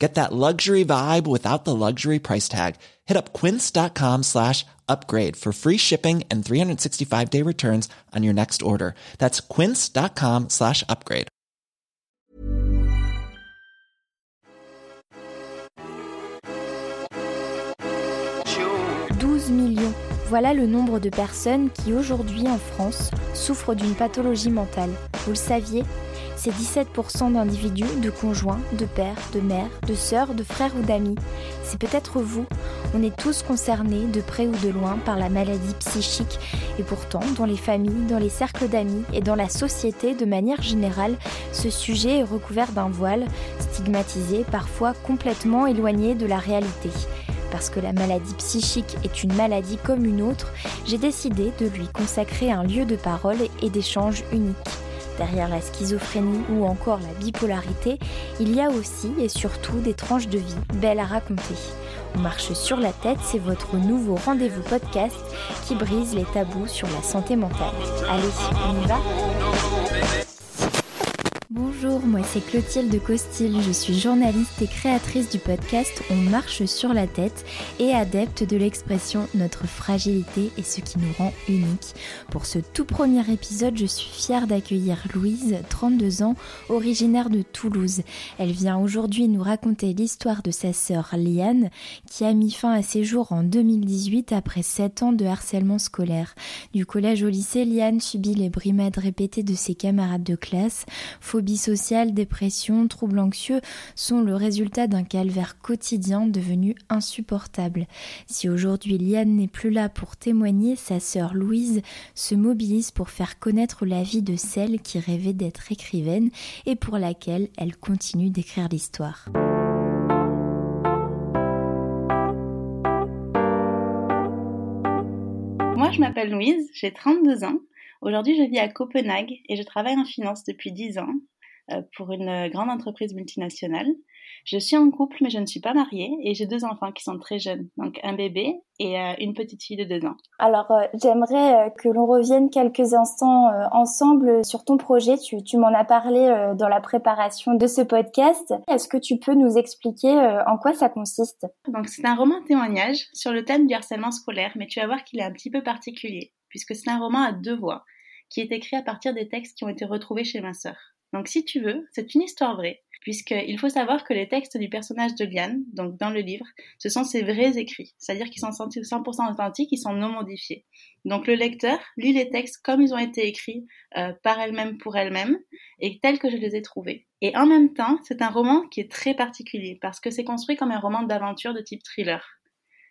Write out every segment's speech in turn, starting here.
Get that luxury vibe without the luxury price tag. Hit up quince.com slash upgrade for free shipping and 365 day returns on your next order. That's quince.com slash upgrade. 12 millions. Voilà le nombre de personnes qui aujourd'hui en France souffrent d'une pathologie mentale. Vous le saviez c'est 17% d'individus, de conjoints, de pères, de mères, de sœurs, de frères ou d'amis. C'est peut-être vous. On est tous concernés, de près ou de loin, par la maladie psychique. Et pourtant, dans les familles, dans les cercles d'amis et dans la société de manière générale, ce sujet est recouvert d'un voile, stigmatisé, parfois complètement éloigné de la réalité parce que la maladie psychique est une maladie comme une autre, j'ai décidé de lui consacrer un lieu de parole et d'échange unique. Derrière la schizophrénie ou encore la bipolarité, il y a aussi et surtout des tranches de vie belles à raconter. On marche sur la tête, c'est votre nouveau rendez-vous podcast qui brise les tabous sur la santé mentale. Allez, on y va? Bonjour, moi c'est Clotilde Costil, je suis journaliste et créatrice du podcast On marche sur la tête et adepte de l'expression notre fragilité est ce qui nous rend unique. Pour ce tout premier épisode, je suis fière d'accueillir Louise, 32 ans, originaire de Toulouse. Elle vient aujourd'hui nous raconter l'histoire de sa sœur Liane qui a mis fin à ses jours en 2018 après 7 ans de harcèlement scolaire. Du collège au lycée, Liane subit les brimades répétées de ses camarades de classe, phobie sociale, dépression, troubles anxieux sont le résultat d'un calvaire quotidien devenu insupportable. Si aujourd'hui Liane n'est plus là pour témoigner, sa sœur Louise se mobilise pour faire connaître la vie de celle qui rêvait d'être écrivaine et pour laquelle elle continue d'écrire l'histoire. Moi, je m'appelle Louise, j'ai 32 ans. Aujourd'hui, je vis à Copenhague et je travaille en finance depuis 10 ans. Euh, pour une grande entreprise multinationale. Je suis en couple, mais je ne suis pas mariée et j'ai deux enfants qui sont très jeunes, donc un bébé et euh, une petite fille de deux ans. Alors, euh, j'aimerais que l'on revienne quelques instants ensemble sur ton projet. Tu, tu m'en as parlé dans la préparation de ce podcast. Est-ce que tu peux nous expliquer en quoi ça consiste? Donc, c'est un roman témoignage sur le thème du harcèlement scolaire, mais tu vas voir qu'il est un petit peu particulier, puisque c'est un roman à deux voix, qui est écrit à partir des textes qui ont été retrouvés chez ma sœur. Donc si tu veux, c'est une histoire vraie, puisqu'il faut savoir que les textes du personnage de Liane, donc dans le livre, ce sont ses vrais écrits, c'est-à-dire qu'ils sont 100% authentiques, ils sont non modifiés. Donc le lecteur lit les textes comme ils ont été écrits euh, par elle-même pour elle-même, et tels que je les ai trouvés. Et en même temps, c'est un roman qui est très particulier, parce que c'est construit comme un roman d'aventure de type thriller.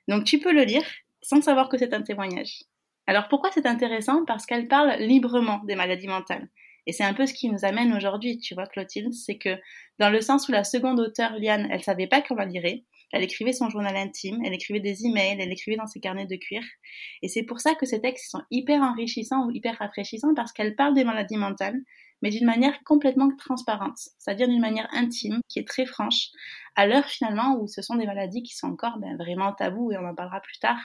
Donc tu peux le lire sans savoir que c'est un témoignage. Alors pourquoi c'est intéressant? Parce qu'elle parle librement des maladies mentales. Et c'est un peu ce qui nous amène aujourd'hui, tu vois, Clotilde, c'est que dans le sens où la seconde auteure, Liane, elle savait pas la lirait, elle écrivait son journal intime, elle écrivait des emails, elle écrivait dans ses carnets de cuir. Et c'est pour ça que ces textes sont hyper enrichissants ou hyper rafraîchissants parce qu'elle parle des maladies mentales, mais d'une manière complètement transparente, c'est-à-dire d'une manière intime, qui est très franche, à l'heure finalement où ce sont des maladies qui sont encore ben, vraiment tabous et on en parlera plus tard.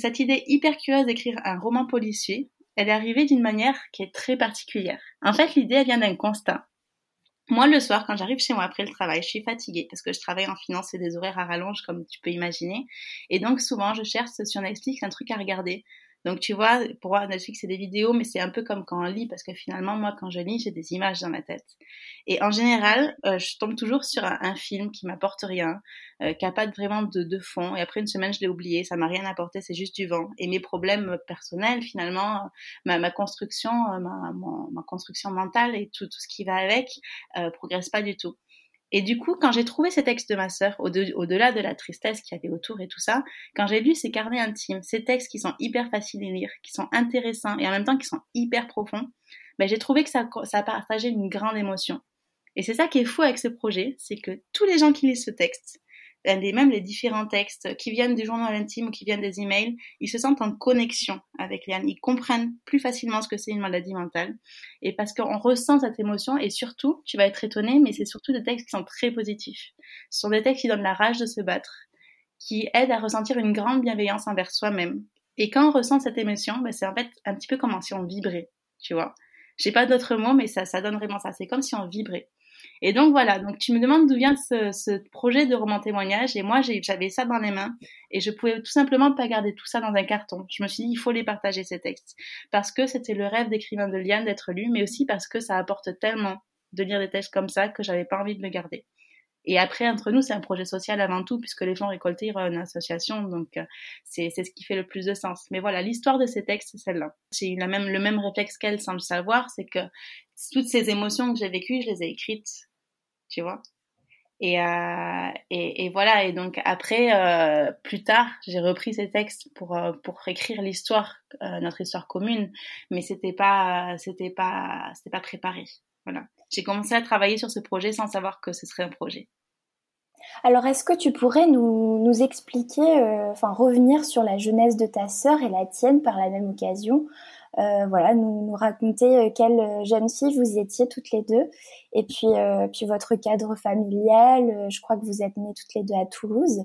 Cette idée hyper curieuse d'écrire un roman policier, elle est arrivée d'une manière qui est très particulière. En fait, l'idée, vient d'un constat. Moi, le soir, quand j'arrive chez moi après le travail, je suis fatiguée parce que je travaille en finance et des horaires à rallonge, comme tu peux imaginer. Et donc, souvent, je cherche sur Netflix un truc à regarder. Donc tu vois, pour moi, Netflix, c'est des vidéos, mais c'est un peu comme quand on lit, parce que finalement, moi, quand je lis, j'ai des images dans ma tête. Et en général, euh, je tombe toujours sur un, film qui m'apporte rien, euh, qui n'a pas vraiment de, de, fond, et après une semaine, je l'ai oublié, ça m'a rien apporté, c'est juste du vent. Et mes problèmes personnels, finalement, ma, ma construction, ma, ma, construction mentale et tout, tout ce qui va avec, euh, progresse pas du tout. Et du coup, quand j'ai trouvé ces textes de ma sœur, au-delà de la tristesse qu'il y avait autour et tout ça, quand j'ai lu ces carnets intimes, ces textes qui sont hyper faciles à lire, qui sont intéressants et en même temps qui sont hyper profonds, ben j'ai trouvé que ça, ça partageait une grande émotion. Et c'est ça qui est fou avec ce projet, c'est que tous les gens qui lisent ce texte, les, même les différents textes qui viennent du journal intime ou qui viennent des emails, ils se sentent en connexion avec Liane. Ils comprennent plus facilement ce que c'est une maladie mentale. Et parce qu'on ressent cette émotion et surtout, tu vas être étonné, mais c'est surtout des textes qui sont très positifs. Ce sont des textes qui donnent la rage de se battre, qui aident à ressentir une grande bienveillance envers soi-même. Et quand on ressent cette émotion, ben c'est en fait un petit peu comme si on vibrait, tu vois. J'ai pas d'autres mots, mais ça, ça donne vraiment ça. C'est comme si on vibrait. Et donc voilà, donc tu me demandes d'où vient ce, projet de roman témoignage et moi j'avais ça dans les mains et je pouvais tout simplement pas garder tout ça dans un carton. Je me suis dit il faut les partager ces textes parce que c'était le rêve d'écrivain de Liane d'être lu, mais aussi parce que ça apporte tellement de lire des textes comme ça que j'avais pas envie de le garder. Et après, entre nous, c'est un projet social avant tout, puisque les fonds récoltés iront à une association, donc euh, c'est ce qui fait le plus de sens. Mais voilà, l'histoire de ces textes, c'est celle-là. J'ai eu la même, le même réflexe qu'elle sans le savoir, c'est que toutes ces émotions que j'ai vécues, je les ai écrites, tu vois? Et, euh, et, et, voilà. Et donc après, euh, plus tard, j'ai repris ces textes pour euh, pour écrire l'histoire, euh, notre histoire commune. Mais c'était pas c'était pas c'était pas préparé. Voilà. J'ai commencé à travailler sur ce projet sans savoir que ce serait un projet. Alors, est-ce que tu pourrais nous, nous expliquer, euh, enfin revenir sur la jeunesse de ta sœur et la tienne par la même occasion? Euh, voilà, nous, nous raconter euh, quelle jeune fille vous étiez toutes les deux, et puis, puis votre cadre familial. Je crois que vous êtes nées toutes les deux à Toulouse.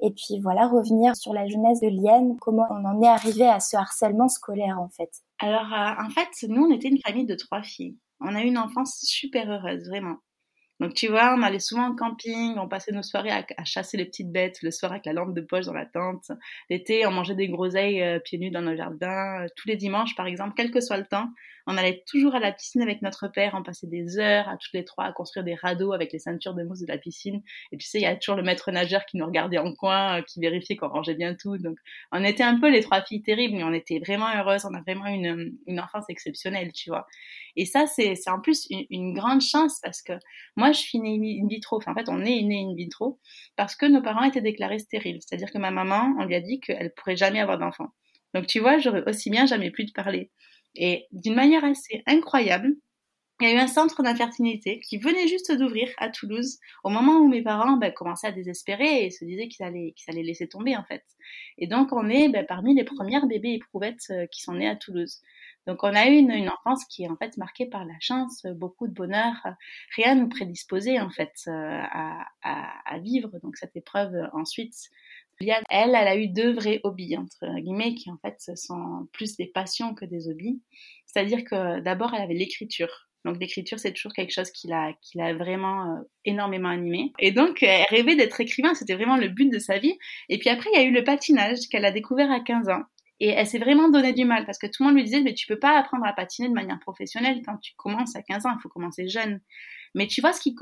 Et puis voilà, revenir sur la jeunesse de Liane, comment on en est arrivé à ce harcèlement scolaire en fait? Alors en fait, nous on était une famille de trois filles. On a eu une enfance super heureuse, vraiment. Donc tu vois, on allait souvent en camping, on passait nos soirées à, chasser les petites bêtes le soir avec la lampe de poche dans la tente. L'été, on mangeait des groseilles euh, pieds nus dans nos jardins. tous les dimanches, par exemple, quel que soit le temps, on allait toujours à la piscine avec notre père, on passait des heures à toutes les trois à construire des radeaux avec les ceintures de mousse de la piscine. Et tu sais, il y a toujours le maître nageur qui nous regardait en coin, euh, qui vérifiait qu'on rangeait bien tout. Donc, on était un peu les trois filles terribles, mais on était vraiment heureuses. On a vraiment une, une enfance exceptionnelle, tu vois. Et ça, c'est en plus une, grande chance parce que moi, je suis née in vitro. En fait, on est né in vitro parce que nos parents étaient déclarés stériles. C'est-à-dire que ma maman, on lui a dit qu'elle pourrait jamais avoir d'enfant. Donc, tu vois, j'aurais aussi bien jamais pu te parler. Et d'une manière assez incroyable, il y a eu un centre d'infertilité qui venait juste d'ouvrir à Toulouse au moment où mes parents ben, commençaient à désespérer et se disaient qu'ils allaient, qu'ils allaient laisser tomber en fait. Et donc on est ben, parmi les premières bébés éprouvettes euh, qui sont nés à Toulouse. Donc on a eu une, enfance qui est en fait marquée par la chance, beaucoup de bonheur. Rien nous prédisposait en fait euh, à, à, à vivre donc cette épreuve ensuite elle, elle a eu deux vrais hobbies, entre guillemets, qui en fait sont plus des passions que des hobbies. C'est-à-dire que d'abord, elle avait l'écriture. Donc l'écriture, c'est toujours quelque chose qui l'a, qui l'a vraiment euh, énormément animée. Et donc, elle rêvait d'être écrivain, c'était vraiment le but de sa vie. Et puis après, il y a eu le patinage qu'elle a découvert à 15 ans. Et elle s'est vraiment donné du mal parce que tout le monde lui disait, mais tu peux pas apprendre à patiner de manière professionnelle quand tu commences à 15 ans, il faut commencer jeune. Mais tu vois, ce qui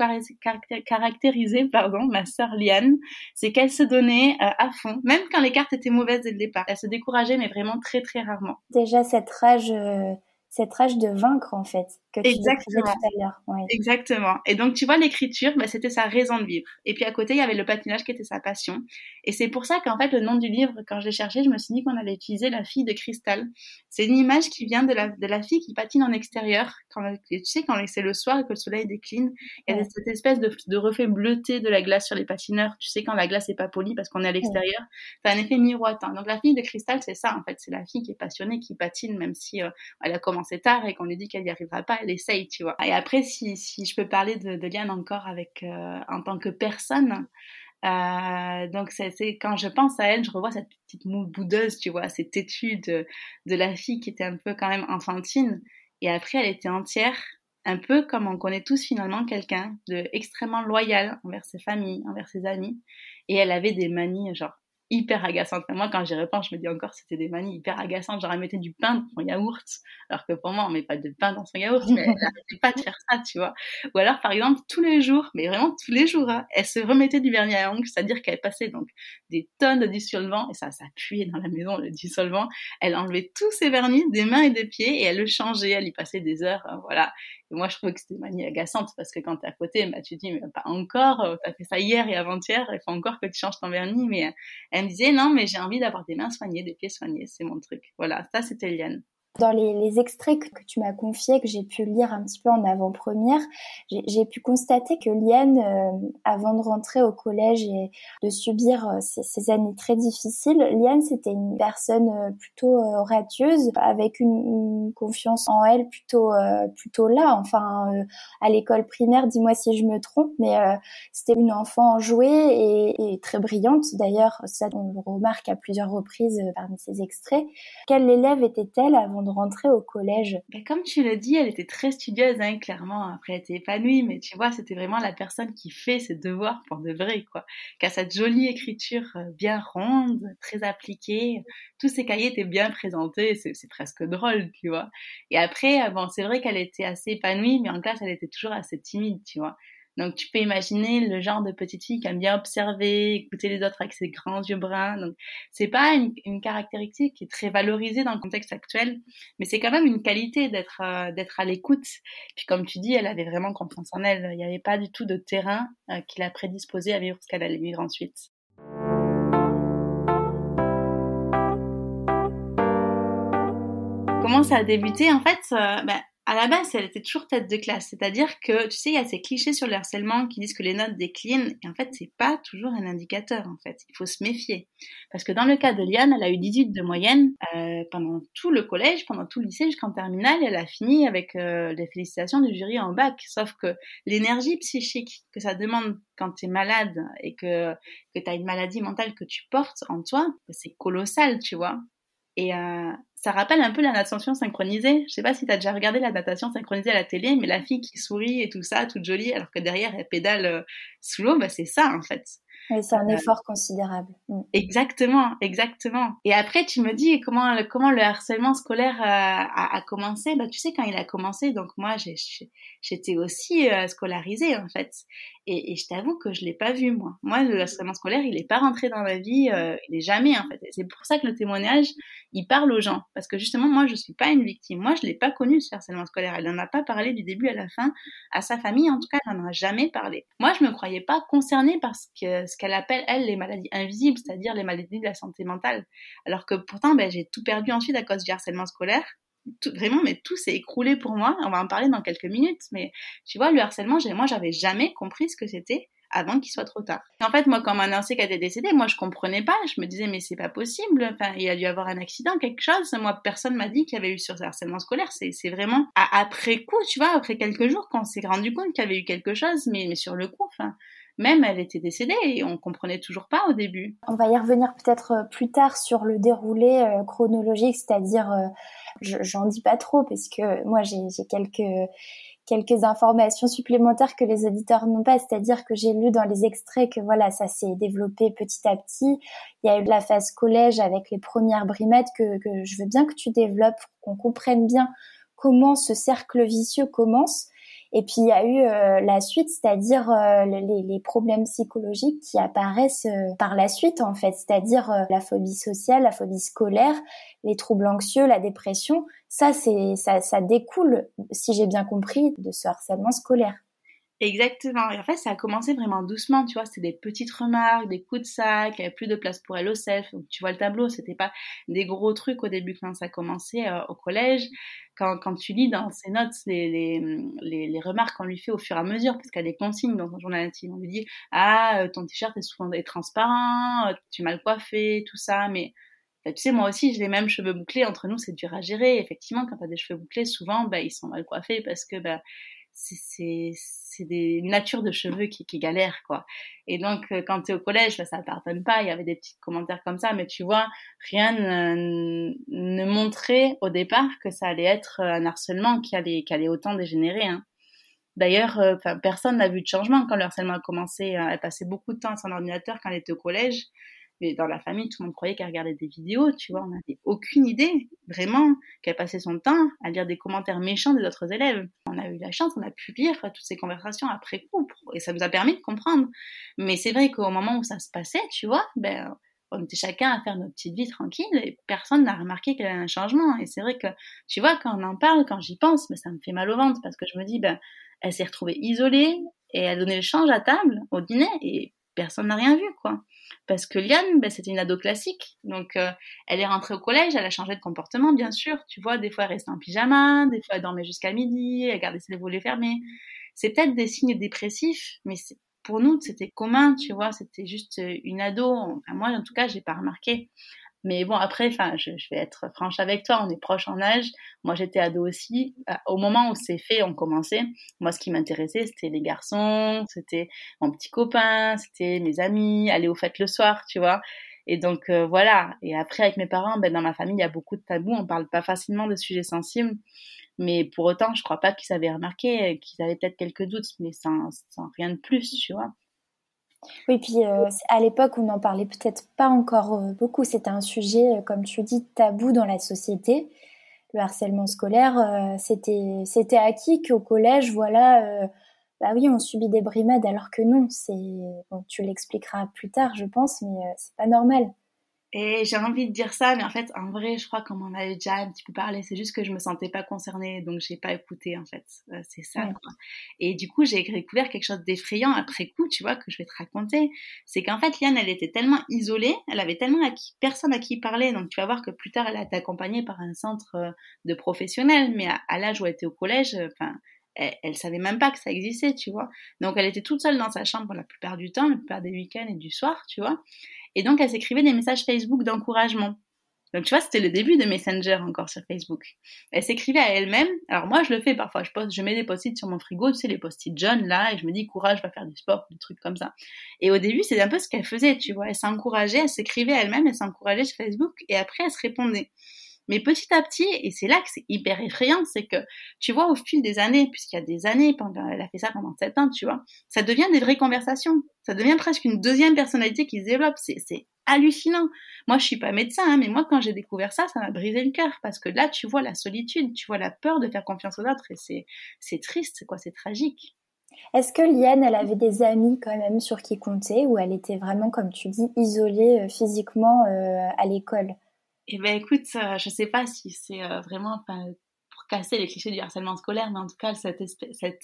caractérisait pardon, ma sœur Liane, c'est qu'elle se donnait euh, à fond, même quand les cartes étaient mauvaises dès le départ. Elle se décourageait, mais vraiment très très rarement. Déjà, cette rage, euh, cette rage de vaincre en fait que tu Exactement. tout à l'heure. Exactement. Et donc tu vois l'écriture, bah, c'était sa raison de vivre. Et puis à côté il y avait le patinage qui était sa passion. Et c'est pour ça qu'en fait le nom du livre, quand je l'ai cherché, je me suis dit qu'on allait utiliser la fille de cristal. C'est une image qui vient de la, de la fille qui patine en extérieur. Quand, tu sais quand c'est le soir et que le soleil décline, il y a cette espèce de, de, reflet bleuté de la glace sur les patineurs. Tu sais quand la glace est pas polie parce qu'on est à l'extérieur, ouais. un effet miroitant. Donc la fille de cristal c'est ça en fait, c'est la fille qui est passionnée, qui patine même si euh, elle a commencé tard et qu'on lui dit qu'elle n'y arrivera pas, elle essaye, tu vois. Et après, si, si je peux parler de, Liane encore avec, euh, en tant que personne, Euh, donc c'est quand je pense à elle, je revois cette petite boudeuse, tu vois, cette étude de, de la fille qui était un peu quand même enfantine. Et après, elle était entière, un peu comme on connaît tous finalement quelqu'un de extrêmement loyal envers ses familles, envers ses amis. Et elle avait des manies genre hyper agaçante. moi, quand j'y repense, je me dis encore, c'était des manies hyper agaçantes. Genre, elle mettait du pain dans son yaourt, alors que pour moi, on met pas de pain dans son yaourt, mais elle n'arrêtait pas de faire ça, tu vois. Ou alors, par exemple, tous les jours, mais vraiment tous les jours, hein, elle se remettait du vernis à ongles, c'est-à-dire qu'elle passait donc des tonnes de dissolvant, et ça, ça puait dans la maison, le dissolvant. Elle enlevait tous ses vernis des mains et des pieds, et elle le changeait, elle y passait des heures, hein, voilà. Moi, je trouvais que c'était manie agaçante parce que quand t'es à côté, bah, tu dis, mais pas encore, euh, t'as fait ça hier et avant-hier, il faut encore que tu changes ton vernis. Mais elle me disait, non, mais j'ai envie d'avoir des mains soignées, des pieds soignés, c'est mon truc. Voilà, ça, c'était Liane. Dans les, extraits que, tu m'as confiés, que j'ai pu lire un petit peu en avant-première, j'ai pu constater que Liane, euh, avant de rentrer au collège et de subir euh, ces, années très difficiles, Liane, c'était une personne euh, plutôt radieuse, avec une, confiance en elle plutôt plutôt là. Enfin, à l'école primaire, dis-moi si je me trompe, mais c'était une enfant jouée et, très brillante. D'ailleurs, ça on le remarque à plusieurs reprises parmi ces extraits. Quelle élève était-elle avant rentrer au collège ben, Comme tu l'as dit, elle était très studieuse, hein, clairement. Après, elle était épanouie, mais tu vois, c'était vraiment la personne qui fait ses devoirs pour de vrai, quoi. Qui a cette jolie écriture euh, bien ronde, très appliquée. Tous ses cahiers étaient bien présentés, c'est presque drôle, tu vois. Et après, euh, bon, c'est vrai qu'elle était assez épanouie, mais en classe, elle était toujours assez timide, tu vois. Donc tu peux imaginer le genre de petite fille qui aime bien observer, écouter les autres avec ses grands yeux bruns. Donc c'est pas une, caractéristique qui est très valorisée dans le contexte actuel, mais c'est quand même une qualité d'être euh, d'être à l'écoute. Puis comme tu dis, elle avait vraiment confiance en elle. Il n'y avait pas du tout de terrain euh, qui l'a prédisposée à vivre ce qu'elle allait vivre ensuite. Comment ça a débuté En fait, euh, ben, à la base, elle était toujours tête de classe. C'est-à-dire que, tu sais, il y a ces clichés sur le harcèlement qui disent que les notes déclinent. Et en fait, c'est pas toujours un indicateur, en fait. Il faut se méfier. Parce que dans le cas de Liane, elle a eu 18 de moyenne euh, pendant tout le collège, pendant tout le lycée, jusqu'en terminale. Elle a fini avec euh, les félicitations du jury en bac. Sauf que l'énergie psychique que ça demande quand tu es malade et que, que tu as une maladie mentale que tu portes en toi, c'est colossal, tu vois. Et euh, ça rappelle un peu la natation synchronisée. Je sais pas si tu as déjà regardé la natation synchronisée à la télé, mais la fille qui sourit et tout ça, toute jolie, alors que derrière elle pédale euh, sous l'eau, bah c'est ça en fait. Oui, c'est un euh, effort considérable. Mm. Exactement, exactement. Et après, tu me dis comment le, comment le harcèlement scolaire euh, a, a, commencé. Bah, tu sais, quand il a commencé, donc moi, j'étais aussi scolarisée en fait. Et, et je t'avoue que je l'ai pas vu moi. Moi, le harcèlement scolaire, il est pas rentré dans ma vie, il est jamais en fait. C'est pour ça que le témoignage, il parle aux gens. Parce que justement, moi, je suis pas une victime. Moi, je l'ai pas connu, ce harcèlement scolaire. Elle n'en a pas parlé du début à la fin à sa famille. En tout cas, elle n'en a jamais parlé. Moi, je me croyais pas concernée par ce qu'elle appelle, elle, les maladies invisibles, c'est-à-dire les maladies de la santé mentale. Alors que pourtant, ben, j'ai tout perdu ensuite à cause du harcèlement scolaire. Vraiment, mais tout s'est écroulé pour moi. On va en parler dans quelques minutes. Mais tu vois, le harcèlement, moi, j'avais jamais compris ce que c'était avant qu'il soit trop tard. En fait, moi, quand m'a annoncé qu'elle était décédée, moi, je comprenais pas. Je me disais, mais c'est pas possible. Enfin, il a dû avoir un accident, quelque chose. Moi, personne m'a dit qu'il y avait eu sur harcèlement scolaire. C'est, c'est vraiment après coup, tu vois, après quelques jours, qu'on s'est rendu compte qu'il y avait eu quelque chose, mais, mais sur le coup, enfin, même elle était décédée et on comprenait toujours pas au début. On va y revenir peut-être euh, plus tard sur le déroulé euh, chronologique, c'est-à-dire, euh, j'en dis pas trop parce que moi j'ai quelques quelques informations supplémentaires que les auditeurs n'ont pas, c'est-à-dire que j'ai lu dans les extraits que voilà, ça s'est développé petit à petit. Il y a eu la phase collège avec les premières brimettes que, que je veux bien que tu développes qu'on comprenne bien comment ce cercle vicieux commence. Et puis il y a eu euh, la suite, c'est-à-dire euh, les, les, problèmes psychologiques qui apparaissent euh, par la suite en fait, c'est-à-dire la phobie sociale, la phobie scolaire, les troubles anxieux, la dépression. Ça, c'est ça, ça découle, si j'ai bien compris, de ce harcèlement scolaire. Exactement. Et en fait, ça a commencé vraiment doucement, tu vois. C'était des petites remarques, des coups de sac, il n'y avait plus de place pour elle au self. tu vois le tableau, c'était pas des gros trucs au début quand ça a commencé euh, au collège. Quand, quand tu lis dans ses notes les, les, les, remarques qu'on lui fait au fur et à mesure, parce qu'elle a des consignes dans son journal intime, on lui dit Ah, euh, ton t-shirt est souvent transparent, euh, tu es mal coiffé, tout ça. Mais tu sais, moi aussi, j'ai les mêmes cheveux bouclés. Entre nous, c'est dur à gérer. Effectivement, quand tu as des cheveux bouclés, souvent, bah, ils sont mal coiffés parce que bah, c'est c'est des natures de cheveux qui, qui galèrent, quoi. Et donc, euh, quand tu es au collège, ça pardonne pas. Il y avait des petits commentaires comme ça, mais tu vois, rien ne, montrait au départ que ça allait être un harcèlement qui allait, qui allait autant dégénérer. Hein. D'ailleurs, euh, personne n'a vu de changement quand le harcèlement a commencé. Elle passait beaucoup de temps à son ordinateur quand elle était au collège mais dans la famille, tout le monde croyait qu'elle regardait des vidéos, tu vois, on n'avait aucune idée, vraiment, qu'elle passait son temps à lire des commentaires méchants des autres élèves. On a eu la chance, on a pu lire toutes ces conversations après coup, et ça nous a permis de comprendre. Mais c'est vrai qu'au moment où ça se passait, tu vois, ben, on était chacun à faire notre petite vie tranquille et personne n'a remarqué qu'il y avait un changement. Et c'est vrai que, tu vois, quand on en parle, quand j'y pense, mais ça me fait mal au ventre parce que je me dis, ben, elle s'est retrouvée isolée et elle donnait le change à table au dîner et personne n'a rien vu, quoi. Parce que Liane, ben, c'était une ado classique. Donc, euh, elle est rentrée au collège, elle a changé de comportement, bien sûr. Tu vois, des fois, elle restait en pyjama, des fois, elle dormait jusqu'à midi, elle gardait ses volets fermés. C'est peut-être des signes dépressifs, mais pour nous, c'était commun, tu vois. C'était juste une ado. Enfin, moi, en tout cas, j'ai pas remarqué. Mais bon, après, enfin, je, vais être franche avec toi, on est proche en âge. Moi, j'étais ado aussi. Euh, au moment où ces faits ont commencé, moi, ce qui m'intéressait, c'était les garçons, c'était mon petit copain, c'était mes amis, aller aux fêtes le soir, tu vois. Et donc, euh, voilà. Et après, avec mes parents, ben, dans ma famille, il y a beaucoup de tabous. On parle pas facilement de sujets sensibles. Mais pour autant, je crois pas qu'ils avaient remarqué, qu'ils avaient peut-être quelques doutes, mais sans, sans rien de plus, tu vois. Oui, puis euh, à l'époque, on n'en parlait peut-être pas encore euh, beaucoup. C'était un sujet, euh, comme tu dis, tabou dans la société. Le harcèlement scolaire, c'était c'était acquis qu'au collège, voilà, bah oui, on subit des brimades, alors que non. C'est tu l'expliqueras plus tard, je pense, mais c'est pas normal. Et j'ai envie de dire ça, mais en fait, en vrai, je crois qu'on m'en avait déjà un petit peu parlé. C'est juste que je me sentais pas concernée, donc j'ai pas écouté, en fait. Euh, c'est ça, quoi. Et du coup, j'ai découvert quelque chose d'effrayant après coup, tu vois, que je vais te raconter. C'est qu'en fait, Liane, elle était tellement isolée, elle avait tellement personne à qui parler. Donc, tu vas voir que plus tard, elle a été accompagnée par un centre euh, de professionnels, mais à, l'âge où elle était au collège, euh, enfin, elle, elle, savait même pas que ça existait, tu vois. Donc elle était toute seule dans sa chambre la plupart du temps, la plupart des week-ends et du soir, tu vois. Et donc, elle s'écrivait des messages Facebook d'encouragement. Donc, tu vois, c'était le début de Messenger encore sur Facebook. Elle s'écrivait à elle-même. Alors, moi, je le fais parfois. Je, poste, je mets des post-it sur mon frigo, tu sais, les post-it jaunes, là, et je me dis, courage, va faire du sport, des trucs comme ça. Et au début, c'est un peu ce qu'elle faisait, tu vois. Elle s'encourageait, elle s'écrivait à elle-même, elle s'encourageait sur Facebook, et après, elle se répondait. Mais petit à petit, et c'est là que c'est hyper effrayant, c'est que tu vois au fil des années, puisqu'il y a des années, pendant, elle a fait ça pendant sept ans, tu vois, ça devient des vraies conversations. Ça devient presque une deuxième personnalité qui se développe. C'est hallucinant. Moi, je suis pas médecin, hein, mais moi, quand j'ai découvert ça, ça m'a brisé le cœur parce que là, tu vois la solitude, tu vois la peur de faire confiance aux autres et c'est c'est triste, quoi, c'est tragique. Est-ce que Liane, elle avait des amis quand même sur qui compter ou elle était vraiment, comme tu dis, isolée euh, physiquement euh, à l'école? Eh ben écoute, euh, je sais pas si c'est euh, vraiment pour casser les clichés du harcèlement scolaire, mais en tout cas cette,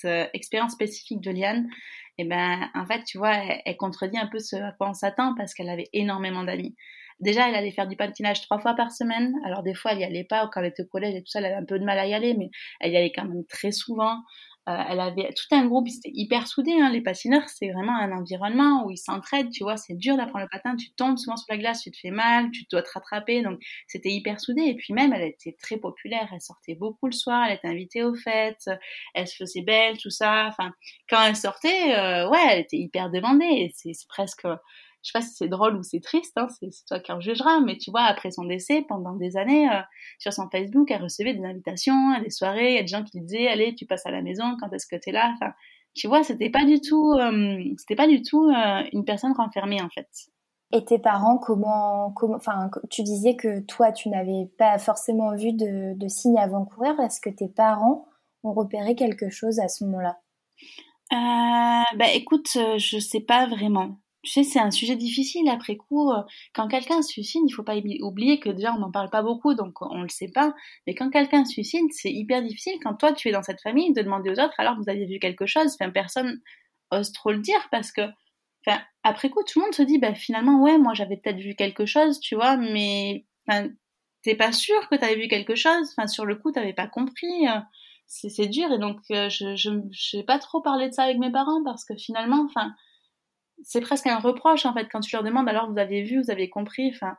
euh, expérience spécifique de Liane, eh ben en fait tu vois, elle, contredit un peu ce à quoi on s'attend parce qu'elle avait énormément d'amis. Déjà, elle allait faire du patinage trois fois par semaine. Alors des fois, elle y allait pas quand elle était au collège et tout ça, elle avait un peu de mal à y aller, mais elle y allait quand même très souvent. Euh, elle avait tout un groupe, c'était hyper soudé. Hein. Les patineurs, c'est vraiment un environnement où ils s'entraident. Tu vois, c'est dur d'apprendre le patin. Tu tombes souvent sur la glace, tu te fais mal, tu dois te rattraper. Donc, c'était hyper soudé. Et puis même, elle était très populaire. Elle sortait beaucoup le soir. Elle était invitée aux fêtes. Elle se faisait belle, tout ça. Enfin, quand elle sortait, euh, ouais, elle était hyper demandée. C'est presque je sais pas si c'est drôle ou c'est triste, hein, c'est toi qui en jugeras, mais tu vois, après son décès, pendant des années, euh, sur son Facebook, elle recevait des invitations à des soirées, il y a des gens qui lui disaient, allez, tu passes à la maison, quand est-ce que tu es là enfin, Tu vois, c'était pas du tout, euh, c'était pas du tout euh, une personne renfermée, en fait. Et tes parents, comment, comment, enfin, tu disais que toi, tu n'avais pas forcément vu de, de signes avant-coureurs. Est-ce que tes parents ont repéré quelque chose à ce moment-là? Euh, bah écoute, je sais pas vraiment tu sais, c'est un sujet difficile après coup. Quand quelqu'un se suicide, il faut pas oublier que déjà on n'en parle pas beaucoup, donc on le sait pas. Mais quand quelqu'un se suicide, c'est hyper difficile. Quand toi tu es dans cette famille, de demander aux autres alors vous avez vu quelque chose. Enfin, personne ose trop le dire parce que, après coup, tout le monde se dit, bah finalement ouais, moi j'avais peut-être vu quelque chose, tu vois, mais t'es pas sûr que t'avais vu quelque chose. Enfin, sur le coup, t'avais pas compris. Euh, c'est dur et donc euh, je je j'ai pas trop parlé de ça avec mes parents parce que finalement, enfin c'est presque un reproche en fait quand tu leur demandes alors vous avez vu, vous avez compris. Enfin,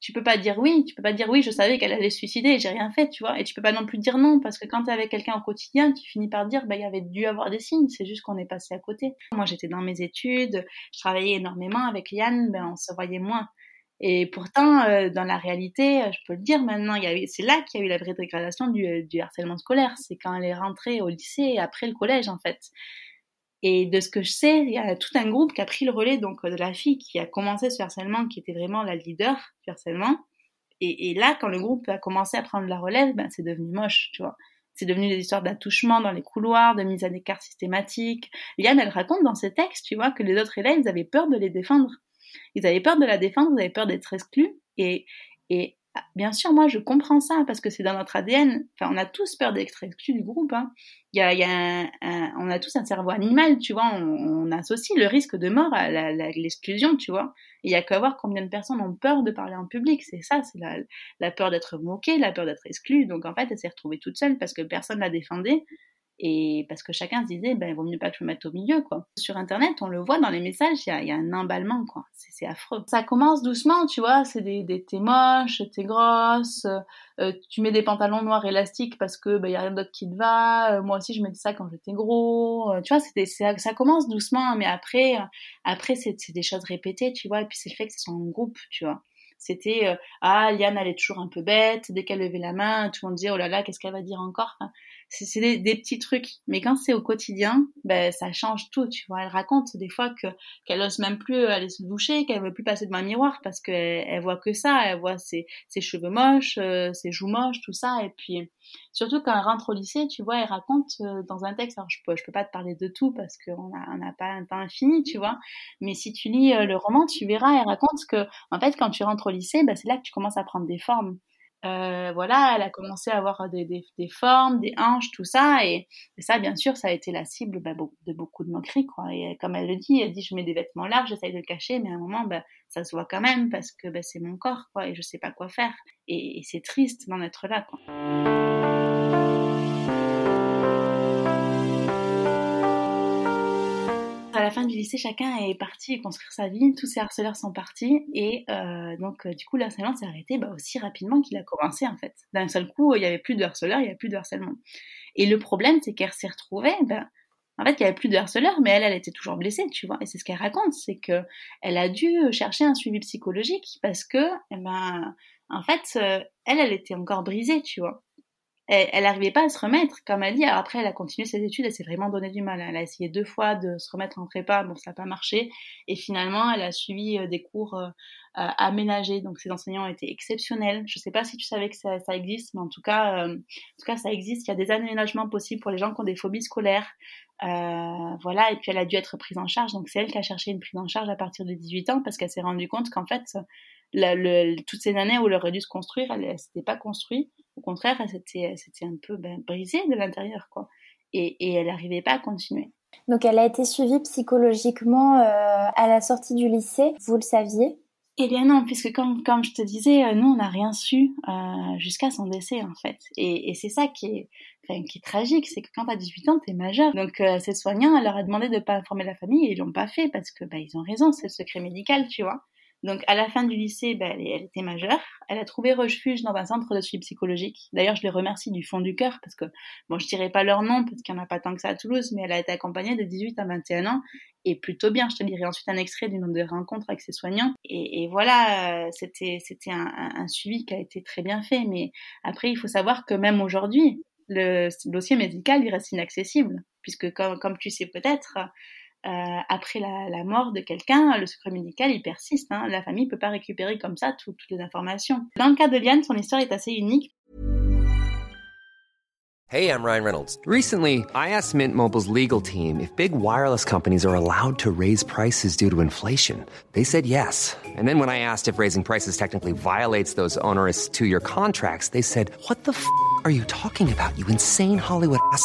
tu peux pas dire oui, tu peux pas dire oui, je savais qu'elle allait se suicider, j'ai rien fait, tu vois. Et tu peux pas non plus dire non, parce que quand t'es avec quelqu'un au quotidien, tu finis par dire, bah, il y avait dû avoir des signes, c'est juste qu'on est passé à côté. Moi, j'étais dans mes études, je travaillais énormément avec Yann, ben, on se voyait moins. Et pourtant, euh, dans la réalité, je peux le dire maintenant, c'est là qu'il y a eu la vraie dégradation du, du harcèlement scolaire. C'est quand elle est rentrée au lycée et après le collège, en fait. Et de ce que je sais, il y a tout un groupe qui a pris le relais donc de la fille qui a commencé ce harcèlement, qui était vraiment la leader du harcèlement. Et, et là, quand le groupe a commencé à prendre la relève, ben, c'est devenu moche, tu vois. C'est devenu des histoires d'attouchement dans les couloirs, de mise à l'écart systématique. Liane, elle raconte dans ses textes, tu vois, que les autres élèves, ils avaient peur de les défendre. Ils avaient peur de la défendre, ils avaient peur d'être exclus. Et, et ah, bien sûr, moi, je comprends ça parce que c'est dans notre ADN. Enfin, on a tous peur d'être exclus du groupe. Hein. Y a, y a on a tous un cerveau animal, tu vois. On, associe le risque de mort à l'exclusion, tu vois. Il y a qu'à voir combien de personnes ont peur de parler en public. C'est ça, c'est la, la peur d'être moqué, la peur d'être exclu. Donc, en fait, elle s'est retrouvée toute seule parce que personne la défendait et parce que chacun se disait ben il vaut mieux pas que je me mette au milieu quoi. Sur internet on le voit dans les messages il y a, un emballement quoi. C'est affreux. Ça commence doucement tu vois c'est des, des t'es moche t'es grosse euh, tu mets des pantalons noirs élastiques parce que ben y a rien d'autre qui te va euh, moi aussi je mettais ça quand j'étais gros euh, tu vois ça, commence doucement mais après après c'est des choses répétées tu vois et puis c'est le fait que ce soit un groupe tu vois. C'était ah Liane elle est toujours un peu bête dès qu'elle levait la main tout le monde disait oh là là qu'est-ce qu'elle va dire encore? C'est des, des, petits trucs. Mais quand c'est au quotidien, ben ça change tout. Tu vois, elle raconte des fois que qu'elle ose même plus aller se doucher, qu'elle veut plus passer devant un miroir parce qu'elle elle voit que ça. Elle voit ses, ses cheveux moches, euh, ses joues moches, tout ça. Et puis surtout quand elle rentre au lycée, tu vois, elle raconte euh, dans un texte. Alors je peux je peux pas te parler de tout parce qu'on a on n'a pas un temps infini, tu vois. Mais si tu lis euh, le roman, tu verras. Elle raconte que en fait quand tu rentres au lycée, ben, c'est là que tu commences à prendre des formes. Euh, voilà, elle a commencé à avoir des, des, des, formes, des hanches, tout ça, et, ça, bien sûr, ça a été la cible bah, de beaucoup de moqueries, quoi. Et comme elle le dit, elle dit, je mets des vêtements larges, j'essaye de le cacher, mais à un moment, bah, ça se voit quand même parce que bah, c'est mon corps, quoi, et je sais pas quoi faire. Et, et c'est triste d'en être là, quoi. Fin du lycée, chacun est parti construire sa vie, tous ces harceleurs sont partis, et euh, donc euh, du coup, le harcèlement s'est arrêté bah, aussi rapidement qu'il a commencé en fait. D'un seul coup, il n'y avait plus de harceleurs, il n'y avait plus de harcèlement. Et le problème, c'est qu'elle s'est retrouvée, ben, en fait, il n'y avait plus de harceleurs, mais elle, elle était toujours blessée, tu vois. Et c'est ce qu'elle raconte, c'est que elle a dû chercher un suivi psychologique parce que, eh ben, en fait, euh, elle, elle était encore brisée, tu vois elle n'arrivait pas à se remettre, comme elle dit. Alors après, elle a continué ses études, elle s'est vraiment donné du mal. Elle a essayé deux fois de se remettre en prépa, bon, ça n'a pas marché. Et finalement, elle a suivi euh, des cours euh, aménagés. Donc, ses enseignants étaient exceptionnels. Je ne sais pas si tu savais que ça, existe, mais en tout cas, euh, en tout cas, ça existe. Il y a des aménagements possibles pour les gens qui ont des phobies scolaires. voilà, et puis elle a dû être prise en charge. Donc, c'est elle qui a cherché une prise en charge à partir de 18 ans parce qu'elle s'est rendue compte qu'en fait, toutes ces années où elle aurait dû se construire, elle ne s'était pas construite. Au contraire, elle s'était un peu ben, brisée de l'intérieur, quoi. Et, et elle n'arrivait pas à continuer. Donc elle a été suivie psychologiquement euh, à la sortie du lycée, vous le saviez? Eh bien non, puisque comme, comme je te disais, euh, nous on n'a rien su euh, jusqu'à son décès en fait. Et, et c'est ça qui est, enfin, qui est tragique, c'est que quand tu as 18 ans, tu es majeur. Donc euh, ces soignants, elle leur a demandé de ne pas informer la famille et ils l'ont pas fait parce que bah, ils ont raison, c'est le secret médical, tu vois. Donc à la fin du lycée, ben, elle, était majeure. Elle a trouvé refuge dans un centre de suivi psychologique. D'ailleurs, je les remercie du fond du cœur parce que, bon, je dirais pas leur nom parce qu'il n'y en a pas tant que ça à Toulouse, mais elle a été accompagnée de 18 à 21 ans et plutôt bien. Je te dirai ensuite un extrait d'une de rencontre avec ses soignants. Et, voilà, euh, c'était c'était un, suivi qui a été très bien fait. Mais après, il faut savoir que même aujourd'hui, le dossier médical il reste inaccessible puisque comme tu sais peut-être, euh, après la, mort de quelqu'un, le secret médical, il persiste. Hein. La famille peut pas récupérer comme ça toutes les informations. Dans le cas de Liane, son histoire est assez unique. Hey, I'm Ryan Reynolds. Recently, I asked Mint Mobile's legal team if big wireless companies are allowed to raise prices due to inflation. They said yes. And then when I asked if raising prices technically violates those onerous two-year contracts, they said, "What the f*** are you talking about? You insane Hollywood ass."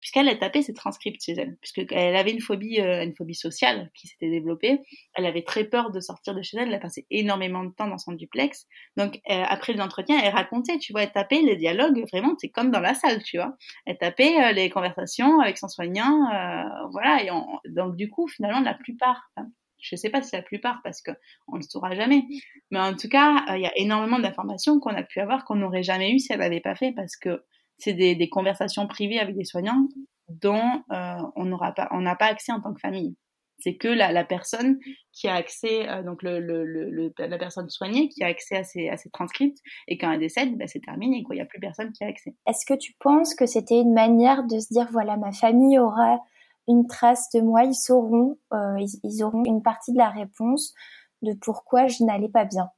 Puisqu'elle a tapé ses transcripts chez elle, puisqu'elle avait une phobie, euh, une phobie sociale qui s'était développée. Elle avait très peur de sortir de chez elle. Elle a passé énormément de temps dans son duplex. Donc euh, après l'entretien, elle racontait, tu vois, elle tapait les dialogues. Vraiment, c'est comme dans la salle, tu vois. Elle tapait euh, les conversations avec son soignant, voilà. Et donc du coup, finalement, la plupart. je sais pas si la plupart parce que on le saura jamais, mais en tout cas, il y a énormément d'informations qu'on a pu avoir qu'on n'aurait jamais eu si elle n'avait pas fait parce que c'est des, conversations privées avec des soignants dont euh, on n'aura pas, on n'a pas accès en tant que famille. C'est que la, personne qui a accès, euh, donc le, la personne soignée qui a accès à ces, à transcripts, et quand elle décède, ben c'est terminé. Il n'y a plus personne qui a accès. Est-ce que tu penses que c'était une manière de se dire, voilà, ma famille aura une trace de moi, ils sauront, euh, ils auront une partie de la réponse de pourquoi je n'allais pas bien?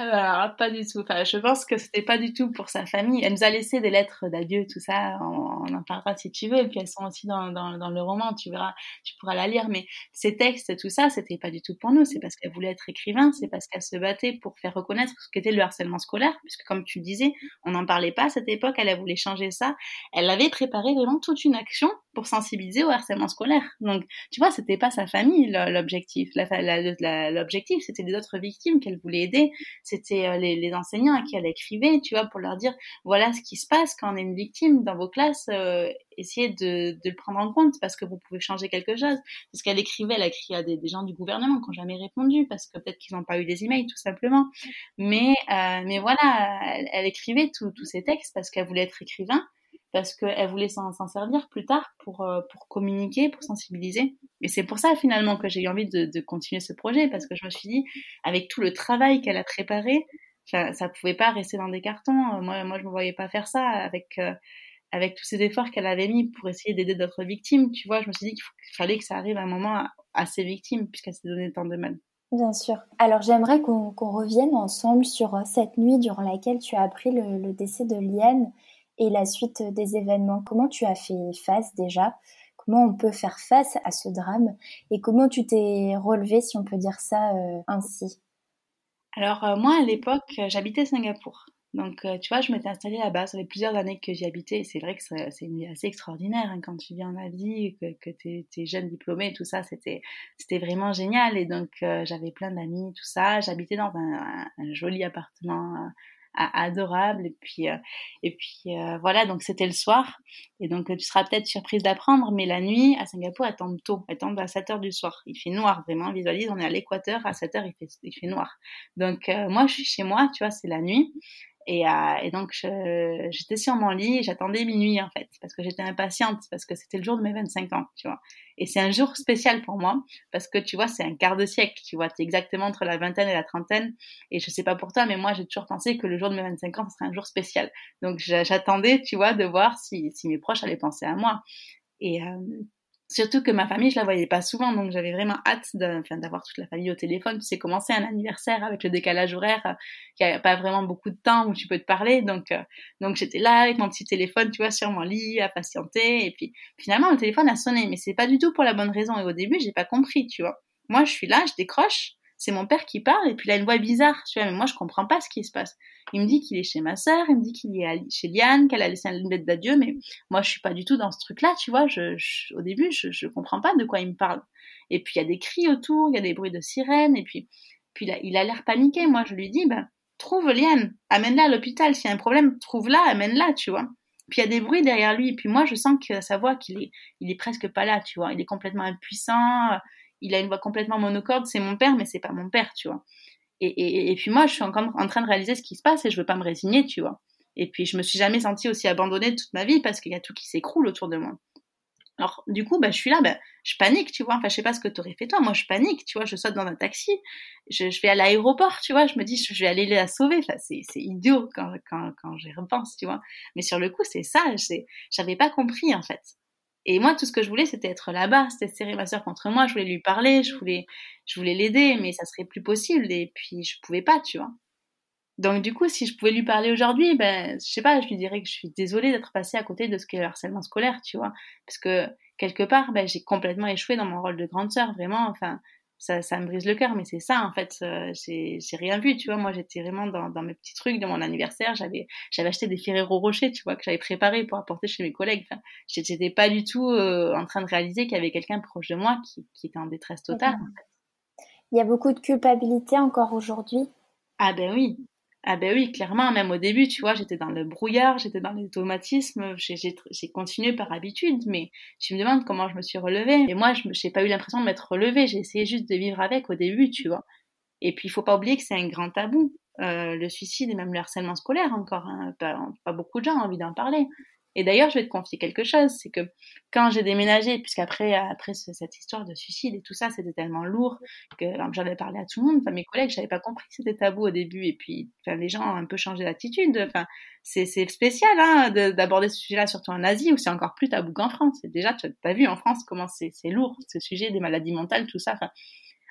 Alors, pas du tout. Enfin, je pense que c'était pas du tout pour sa famille. Elle nous a laissé des lettres d'adieu, tout ça. On, en parlera si tu veux. Et puis elles sont aussi dans, dans, dans, le roman. Tu verras, tu pourras la lire. Mais ces textes, tout ça, c'était pas du tout pour nous. C'est parce qu'elle voulait être écrivain. C'est parce qu'elle se battait pour faire reconnaître ce qu'était le harcèlement scolaire. Puisque comme tu disais, on n'en parlait pas à cette époque. Elle, elle voulait changer ça. Elle avait préparé vraiment toute une action pour sensibiliser au harcèlement scolaire. Donc, tu vois, c'était pas sa famille l'objectif. L'objectif, c'était les autres victimes qu'elle voulait aider. C'était euh, les, enseignants à qui elle écrivait, tu vois, pour leur dire voilà ce qui se passe quand on est une victime dans vos classes. Euh, essayez de, le prendre en compte parce que vous pouvez changer quelque chose. Parce qu'elle écrivait, elle a écrit à des, gens du gouvernement qui n'ont jamais répondu parce que peut-être qu'ils n'ont pas eu des emails tout simplement. Euh, mais voilà, elle, écrivait tous ces textes parce qu'elle voulait être écrivain parce qu'elle voulait s'en servir plus tard pour, euh, pour communiquer, pour sensibiliser. Et c'est pour ça finalement que j'ai eu envie de, de, continuer ce projet, parce que je me suis dit, avec tout le travail qu'elle a préparé, ça, ça pouvait pas rester dans des cartons. Moi, moi je me voyais pas faire ça avec, euh, avec tous ces efforts qu'elle avait mis pour essayer d'aider d'autres victimes. Tu vois, je me suis dit qu'il fallait que ça arrive à un moment à, à ces victimes, puisqu'elle s'est donné tant de mal. Bien sûr. Alors j'aimerais qu'on revienne ensemble sur euh, cette nuit durant laquelle tu as appris le, le décès de Liane et la suite des événements. Comment tu as fait face déjà? Comment on peut faire face à ce drame? Et comment tu t'es relevé, si on peut dire ça euh, ainsi? Alors euh, moi, à l'époque, j'habitais Singapour. Donc, euh, tu vois, je m'étais installée là-bas. Ça fait plusieurs années que j'y habitais. C'est vrai que c'est assez extraordinaire hein, quand tu viens en Asie, que, que tu es, jeune diplômé, tout ça. C'était vraiment génial. Et donc, j'avais plein d'amis, tout ça. J'habitais dans un, joli appartement adorable. Et puis, euh, et puis euh, voilà, donc c'était le soir. Et donc tu seras peut-être surprise d'apprendre, mais la nuit à Singapour, elle tombe tôt. Elle tombe à 7 heures du soir. Il fait noir, vraiment. Visualise, on est à l'équateur, à 7 heures, il fait, il fait noir. Donc euh, moi, je suis chez moi, tu vois, c'est la nuit. Et, euh, et donc, j'étais sur mon lit j'attendais minuit, en fait, parce que j'étais impatiente, parce que c'était le jour de mes 25 ans, tu vois. Et c'est un jour spécial pour moi, parce que, tu vois, c'est un quart de siècle, tu vois, c'est exactement entre la vingtaine et la trentaine. Et je sais pas pour toi, mais moi, j'ai toujours pensé que le jour de mes 25 ans, ce serait un jour spécial. Donc, j'attendais, tu vois, de voir si, si mes proches allaient penser à moi. Et, euh, Surtout que ma famille, je la voyais pas souvent, donc j'avais vraiment hâte d'avoir toute la famille au téléphone. Tu sais, commencer un anniversaire avec le décalage horaire, il n'y a pas vraiment beaucoup de temps où tu peux te parler, donc euh, donc j'étais là avec mon petit téléphone, tu vois, sur mon lit, à patienter, et puis finalement le téléphone a sonné, mais c'est pas du tout pour la bonne raison. Et au début, j'ai pas compris, tu vois. Moi, je suis là, je décroche, c'est mon père qui parle et puis il a une voix bizarre, tu vois, mais moi je comprends pas ce qui se passe. Il me dit qu'il est chez ma sœur, il me dit qu'il est chez Liane, qu'elle a laissé une lettre d'adieu, mais moi je suis pas du tout dans ce truc-là, tu vois, je, au début je, je comprends pas de quoi il me parle. Et puis il y a des cris autour, il y a des bruits de sirènes, et puis, puis il a l'air paniqué, moi je lui dis, ben, trouve Liane, amène-la à l'hôpital, s'il y a un problème, trouve-la, amène-la, tu vois. Puis il y a des bruits derrière lui, et puis moi je sens que sa voix qu'il est, il est presque pas là, tu vois, il est complètement impuissant, il a une voix complètement monocorde, c'est mon père, mais c'est pas mon père, tu vois. Et, et, puis moi, je suis encore en train de réaliser ce qui se passe et je veux pas me résigner, tu vois. Et puis je me suis jamais sentie aussi abandonnée toute ma vie parce qu'il y a tout qui s'écroule autour de moi. Alors du coup, bah, je suis là, bah, je panique, tu vois. Enfin, je sais pas ce que tu aurais fait toi. Moi, je panique, tu vois. Je saute dans un taxi, je, je vais à l'aéroport, tu vois. Je me dis, je vais aller la sauver. Enfin, c'est, c'est idiot quand, quand, quand j'y repense, tu vois. Mais sur le coup, c'est ça. J'avais pas compris en fait. Et moi, tout ce que je voulais, c'était être là-bas, c'était serrer ma sœur contre moi. Je voulais lui parler, je voulais, je voulais l'aider, mais ça serait plus possible. Et puis, je pouvais pas, tu vois. Donc, du coup, si je pouvais lui parler aujourd'hui, ben, je sais pas, je lui dirais que je suis désolée d'être passée à côté de ce qu'est le harcèlement scolaire, tu vois. Parce que, quelque part, ben, j'ai complètement échoué dans mon rôle de grande sœur, vraiment. Enfin, ça, ça me brise le cœur, mais c'est ça en fait. Euh, j'ai rien vu, tu vois. Moi, j'étais vraiment dans, dans, mes petits trucs de mon anniversaire. J'avais j'avais acheté des Ferrero Rocher, tu vois, que j'avais préparé pour apporter chez mes collègues. Enfin, j'étais pas du tout euh, en train de réaliser qu'il y avait quelqu'un proche de moi qui, qui, était en détresse totale. En fait. Il y a beaucoup de culpabilité encore aujourd'hui. Ah ben oui, ah ben oui, clairement, même au début, tu vois, j'étais dans le brouillard, j'étais dans l'automatisme, j'ai continué par habitude, mais je me demande comment je me suis relevée. Et moi, je n'ai pas eu l'impression de m'être relevée, j'ai essayé juste de vivre avec au début, tu vois. Et puis, il faut pas oublier que c'est un grand tabou, euh, le suicide et même le harcèlement scolaire encore. Hein. Pas, beaucoup de gens ont envie d'en parler. Et d'ailleurs, je vais te confier quelque chose, c'est que quand j'ai déménagé, puisqu'après après cette histoire de suicide et tout ça, c'était tellement lourd que j'en ai parlé à tout le monde. Enfin, mes collègues, j'avais pas compris que c'était tabou au début. Et puis, enfin, les gens ont un peu changé d'attitude. Enfin, c'est spécial hein, d'aborder ce sujet-là, surtout en Asie, où c'est encore plus tabou qu'en France. Et déjà, tu as vu en France comment c'est lourd, ce sujet des maladies mentales, tout ça.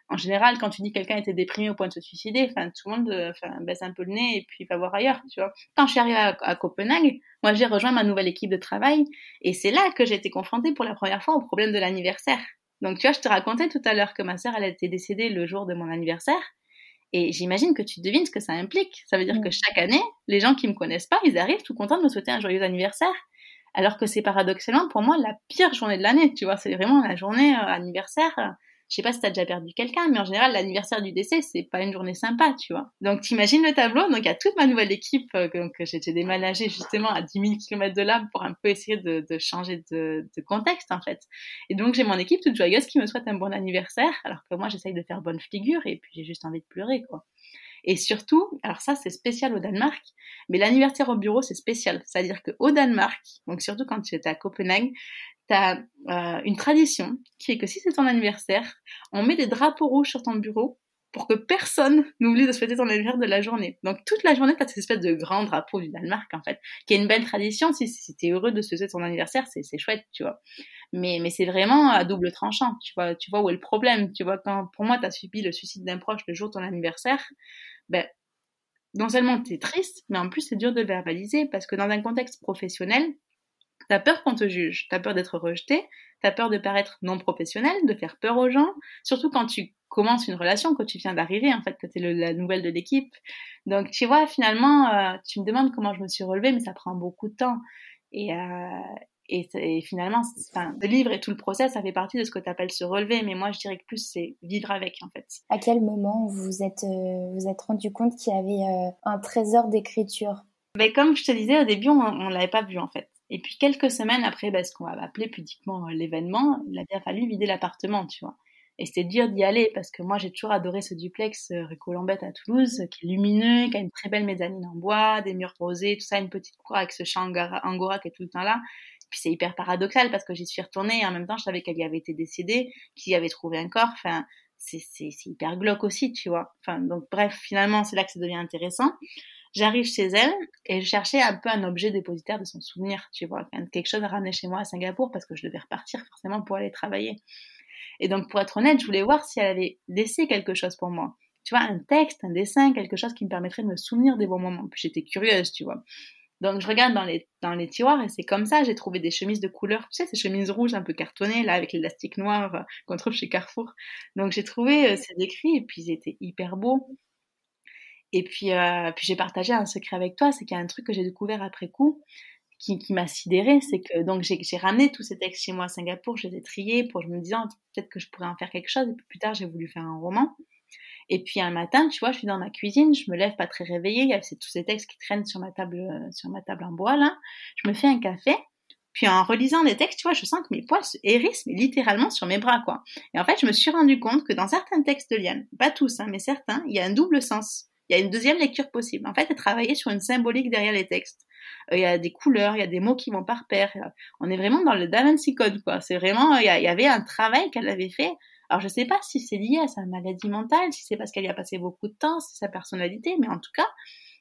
En général, quand tu dis que quelqu'un était déprimé au point de se suicider, enfin, tout le monde euh, baisse un peu le nez et puis va voir ailleurs, tu vois. Quand je suis arrivée à, Copenhague, moi, j'ai rejoint ma nouvelle équipe de travail et c'est là que j'ai été confrontée pour la première fois au problème de l'anniversaire. Donc, tu vois, je te racontais tout à l'heure que ma sœur, elle a été décédée le jour de mon anniversaire. Et j'imagine que tu devines ce que ça implique. Ça veut dire que chaque année, les gens qui me connaissent pas, ils arrivent tout contents de me souhaiter un joyeux anniversaire. Alors que c'est paradoxalement pour moi la pire journée de l'année, tu vois. C'est vraiment la journée euh, anniversaire je sais pas si t'as déjà perdu quelqu'un, mais en général, l'anniversaire du décès, c'est pas une journée sympa, tu vois. Donc, t'imagines le tableau? Donc, il y a toute ma nouvelle équipe euh, que, j'ai déménagée justement à 10 000 km de là pour un peu essayer de, de changer de, de, contexte, en fait. Et donc, j'ai mon équipe toute joyeuse qui me souhaite un bon anniversaire, alors que moi, j'essaye de faire bonne figure et puis j'ai juste envie de pleurer, quoi. Et surtout, alors ça c'est spécial au Danemark, mais l'anniversaire au bureau c'est spécial. C'est-à-dire qu'au Danemark, donc surtout quand tu étais à Copenhague, tu as euh, une tradition qui est que si c'est ton anniversaire, on met des drapeaux rouges sur ton bureau pour que personne n'oublie de souhaiter ton anniversaire de la journée. Donc toute la journée, tu as cette espèce de grand drapeau du Danemark, en fait, qui est une belle tradition. Si, si tu es heureux de souhaiter ton anniversaire, c'est chouette, tu vois. Mais, mais c'est vraiment à double tranchant, tu vois, tu vois où est le problème. Tu vois, quand pour moi, tu as subi le suicide d'un proche le jour de ton anniversaire, ben, non seulement tu es triste, mais en plus c'est dur de verbaliser parce que dans un contexte professionnel, T'as peur qu'on te juge, t'as peur d'être rejeté, t'as peur de paraître non professionnel, de faire peur aux gens, surtout quand tu commences une relation, quand tu viens d'arriver, en fait, que t'es la nouvelle de l'équipe. Donc, tu vois, finalement, euh, tu me demandes comment je me suis relevée, mais ça prend beaucoup de temps. Et, euh, et, finalement, enfin, le livre et tout le process, ça fait partie de ce que tu appelles se relever, mais moi, je dirais que plus, c'est vivre avec, en fait. À quel moment vous êtes, euh, vous êtes rendu compte qu'il y avait euh, un trésor d'écriture? Mais comme je te disais au début, on, on l'avait pas vu en fait. Et puis quelques semaines après ben, ce qu'on va appeler pudiquement euh, l'événement, il a bien fallu vider l'appartement, tu vois. Et c'était dur d'y aller parce que moi j'ai toujours adoré ce duplex euh, rue Colombette à Toulouse, qui est lumineux, qui a une très belle mezzanine en bois, des murs rosés, tout ça, une petite cour avec ce champ angora qui est tout le temps là. puis c'est hyper paradoxal parce que j'y suis retournée et en même temps je savais qu'elle y avait été décédée, qu'il y avait trouvé un corps. Enfin, c'est hyper glauque aussi, tu vois. Enfin, donc bref, finalement c'est là que ça devient intéressant. J'arrive chez elle et je cherchais un peu un objet dépositaire de son souvenir, tu vois, quelque chose à ramener chez moi à Singapour parce que je devais repartir forcément pour aller travailler. Et donc, pour être honnête, je voulais voir si elle avait laissé quelque chose pour moi. Tu vois, un texte, un dessin, quelque chose qui me permettrait de me souvenir des bons moments. Puis j'étais curieuse, tu vois. Donc je regarde dans les, dans les tiroirs et c'est comme ça, j'ai trouvé des chemises de couleur, tu sais, ces chemises rouges un peu cartonnées, là, avec l'élastique noir euh, qu'on trouve chez Carrefour. Donc j'ai trouvé euh, ces écrits et puis ils étaient hyper beaux. Et puis, euh, puis j'ai partagé un secret avec toi, c'est qu'il y a un truc que j'ai découvert après coup qui, m'a sidéré, c'est que donc j'ai ramené tous ces textes chez moi à Singapour, je les ai triés pour je me disant peut-être que je pourrais en faire quelque chose. Et puis plus tard, j'ai voulu faire un roman. Et puis un matin, tu vois, je suis dans ma cuisine, je me lève pas très réveillée, il y a tous ces textes qui traînent sur ma table, euh, sur ma table en bois là. Je me fais un café. Puis en relisant les textes, tu vois, je sens que mes poils se hérissent, mais littéralement sur mes bras, quoi. Et en fait, je me suis rendu compte que dans certains textes de Liane, pas tous, hein, mais certains, il y a un double sens il y a une deuxième lecture possible. En fait, elle travaillait sur une symbolique derrière les textes. Euh, il y a des couleurs, il y a des mots qui vont par paire. On est vraiment dans le Da Vinci Code, quoi. C'est vraiment, il y, avait un travail qu'elle avait fait. Alors, je sais pas si c'est lié à sa maladie mentale, si c'est parce qu'elle y a passé beaucoup de temps, si c'est sa personnalité, mais en tout cas,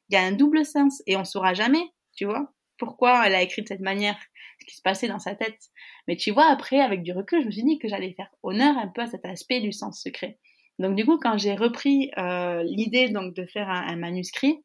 il y a un double sens et on saura jamais, tu vois, pourquoi elle a écrit de cette manière. qui se passait dans sa tête. Mais tu vois, après, avec du recul, je me suis dit que j'allais faire honneur un peu à cet aspect du sens secret. Donc du coup, quand j'ai repris euh, l'idée donc de faire un, manuscrit,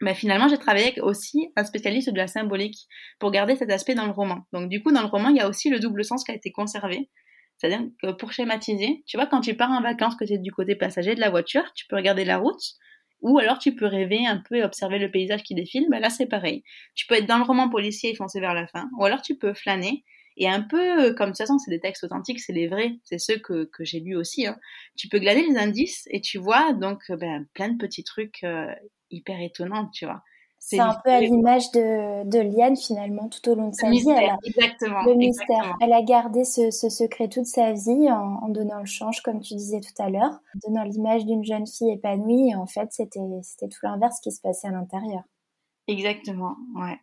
ben, finalement, j'ai travaillé avec aussi un spécialiste de la symbolique pour garder cet aspect dans le roman. Donc du coup, dans le roman, il y a aussi le double sens qui a été conservé. C'est-à-dire que pour schématiser, tu vois, quand tu pars en vacances, que tu es du côté passager de la voiture, tu peux regarder la route, ou alors tu peux rêver un peu et observer le paysage qui défile, ben là c'est pareil. Tu peux être dans le roman policier et foncer vers la fin, ou alors tu peux flâner et un peu comme de toute façon c'est des textes authentiques, c'est les vrais, c'est ceux que, que j'ai lus aussi. Hein. Tu peux glaner les indices et tu vois donc ben, plein de petits trucs euh, hyper étonnants, tu vois. C'est un peu à l'image de, de Liane finalement tout au long de sa vie. Elle a, exactement. Le mystère. Elle a gardé ce, ce, secret toute sa vie en, en, donnant le change, comme tu disais tout à l'heure, en donnant l'image d'une jeune fille épanouie. Et en fait, c'était tout l'inverse qui se passait à l'intérieur. Exactement, ouais.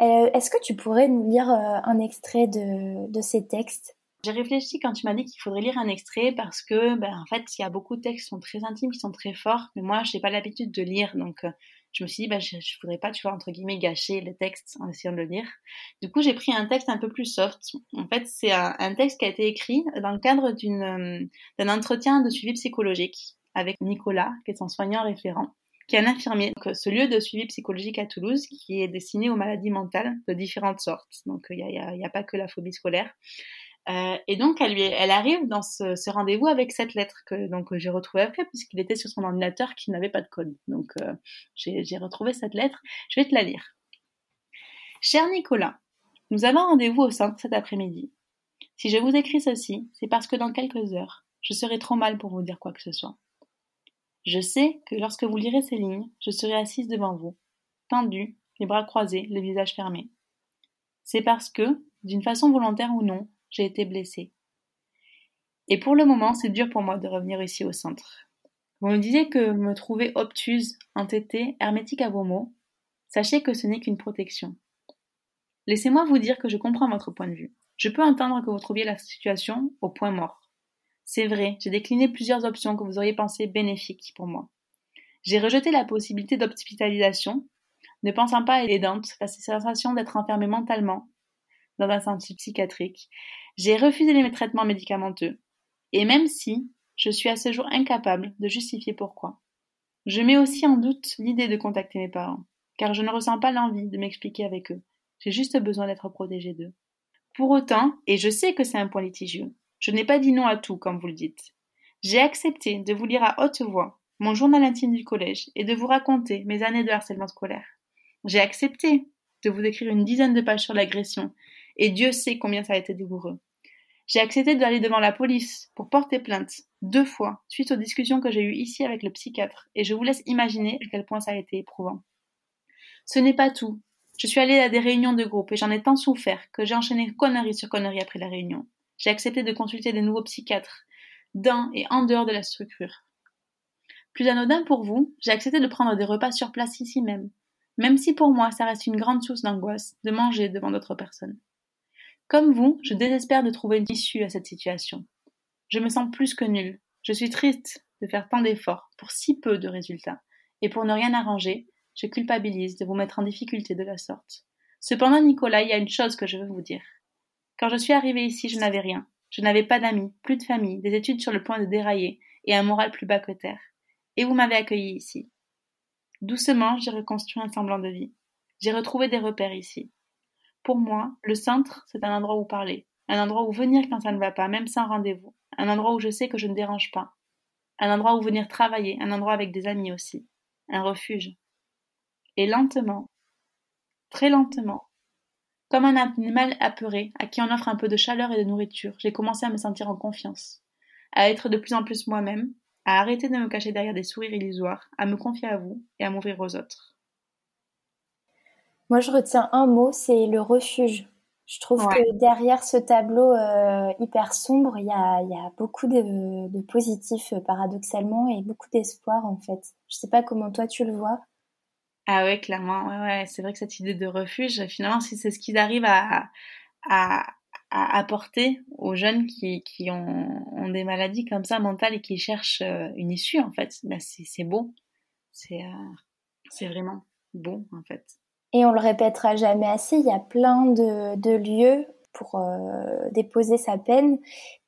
Euh, Est-ce que tu pourrais nous lire euh, un extrait de, de ces textes? J'ai réfléchi quand tu m'as dit qu'il faudrait lire un extrait parce que, ben, en fait, il y a beaucoup de textes qui sont très intimes, qui sont très forts, mais moi, je n'ai pas l'habitude de lire, donc euh, je me suis dit, bah, je, ne voudrais pas, tu vois, entre guillemets, gâcher le texte en essayant de le lire. Du coup, j'ai pris un texte un peu plus soft. En fait, c'est un, texte qui a été écrit dans le cadre d'un entretien de suivi psychologique avec Nicolas, qui est son soignant référent, qui est un infirmier. Donc, ce lieu de suivi psychologique à Toulouse, qui est destiné aux maladies mentales de différentes sortes. Donc, il n'y a, pas que la phobie scolaire. Euh, et donc, elle, arrive dans ce, ce rendez-vous avec cette lettre que donc j'ai retrouvée après puisqu'il était sur son ordinateur qui n'avait pas de code. Donc, euh, j'ai retrouvé cette lettre. Je vais te la lire. Cher Nicolas, nous avons rendez-vous au centre cet après-midi. Si je vous écris ceci, c'est parce que dans quelques heures, je serai trop mal pour vous dire quoi que ce soit. Je sais que lorsque vous lirez ces lignes, je serai assise devant vous, tendue, les bras croisés, le visage fermé. C'est parce que, d'une façon volontaire ou non, j'ai été blessée. Et pour le moment, c'est dur pour moi de revenir ici au centre. Vous me disiez que me trouver obtuse, entêtée, hermétique à vos mots. Sachez que ce n'est qu'une protection. Laissez-moi vous dire que je comprends votre point de vue. Je peux entendre que vous trouviez la situation au point mort. C'est vrai, j'ai décliné plusieurs options que vous auriez pensées bénéfiques pour moi. J'ai rejeté la possibilité d'hospitalisation, ne pensant pas à aidante la sensation d'être enfermée mentalement dans un centre psychiatrique, j'ai refusé les traitements médicamenteux. Et même si je suis à ce jour incapable de justifier pourquoi. Je mets aussi en doute l'idée de contacter mes parents, car je ne ressens pas l'envie de m'expliquer avec eux. J'ai juste besoin d'être protégée d'eux. Pour autant, et je sais que c'est un point litigieux, je n'ai pas dit non à tout, comme vous le dites. J'ai accepté de vous lire à haute voix mon journal intime du collège et de vous raconter mes années de harcèlement scolaire. J'ai accepté de vous écrire une dizaine de pages sur l'agression et Dieu sait combien ça a été douloureux. J'ai accepté d'aller devant la police pour porter plainte deux fois suite aux discussions que j'ai eues ici avec le psychiatre et je vous laisse imaginer à quel point ça a été éprouvant. Ce n'est pas tout. Je suis allée à des réunions de groupe et j'en ai tant souffert que j'ai enchaîné conneries sur conneries après la réunion. J'ai accepté de consulter des nouveaux psychiatres, dans et en dehors de la structure. Plus anodin pour vous, j'ai accepté de prendre des repas sur place ici même, même si pour moi ça reste une grande source d'angoisse de manger devant d'autres personnes. Comme vous, je désespère de trouver une issue à cette situation. Je me sens plus que nulle. Je suis triste de faire tant d'efforts pour si peu de résultats. Et pour ne rien arranger, je culpabilise de vous mettre en difficulté de la sorte. Cependant, Nicolas, il y a une chose que je veux vous dire. Quand je suis arrivée ici, je n'avais rien. Je n'avais pas d'amis, plus de famille, des études sur le point de dérailler et un moral plus bas que terre. Et vous m'avez accueilli ici. Doucement, j'ai reconstruit un semblant de vie. J'ai retrouvé des repères ici. Pour moi, le centre, c'est un endroit où parler, un endroit où venir quand ça ne va pas, même sans rendez-vous, un endroit où je sais que je ne dérange pas, un endroit où venir travailler, un endroit avec des amis aussi, un refuge. Et lentement, très lentement, comme un animal apeuré à qui on offre un peu de chaleur et de nourriture, j'ai commencé à me sentir en confiance, à être de plus en plus moi-même, à arrêter de me cacher derrière des sourires illusoires, à me confier à vous et à m'ouvrir aux autres. Moi, je retiens un mot, c'est le refuge. Je trouve que derrière ce tableau euh, hyper sombre, il y a, y a, beaucoup de, de positifs euh, paradoxalement et beaucoup d'espoir en fait. Je sais pas comment toi tu le vois. Ah ouais, clairement. Ouais, ouais. C'est vrai que cette idée de refuge, finalement, si c'est ce qu'ils arrivent à, à, à, apporter aux jeunes qui, qui ont, ont, des maladies comme ça mentales et qui cherchent euh, une issue, en fait, ben c'est beau. C'est euh, c'est vraiment beau, en fait. Et on le répétera jamais assez, il y a plein de, de lieux pour euh, déposer sa peine,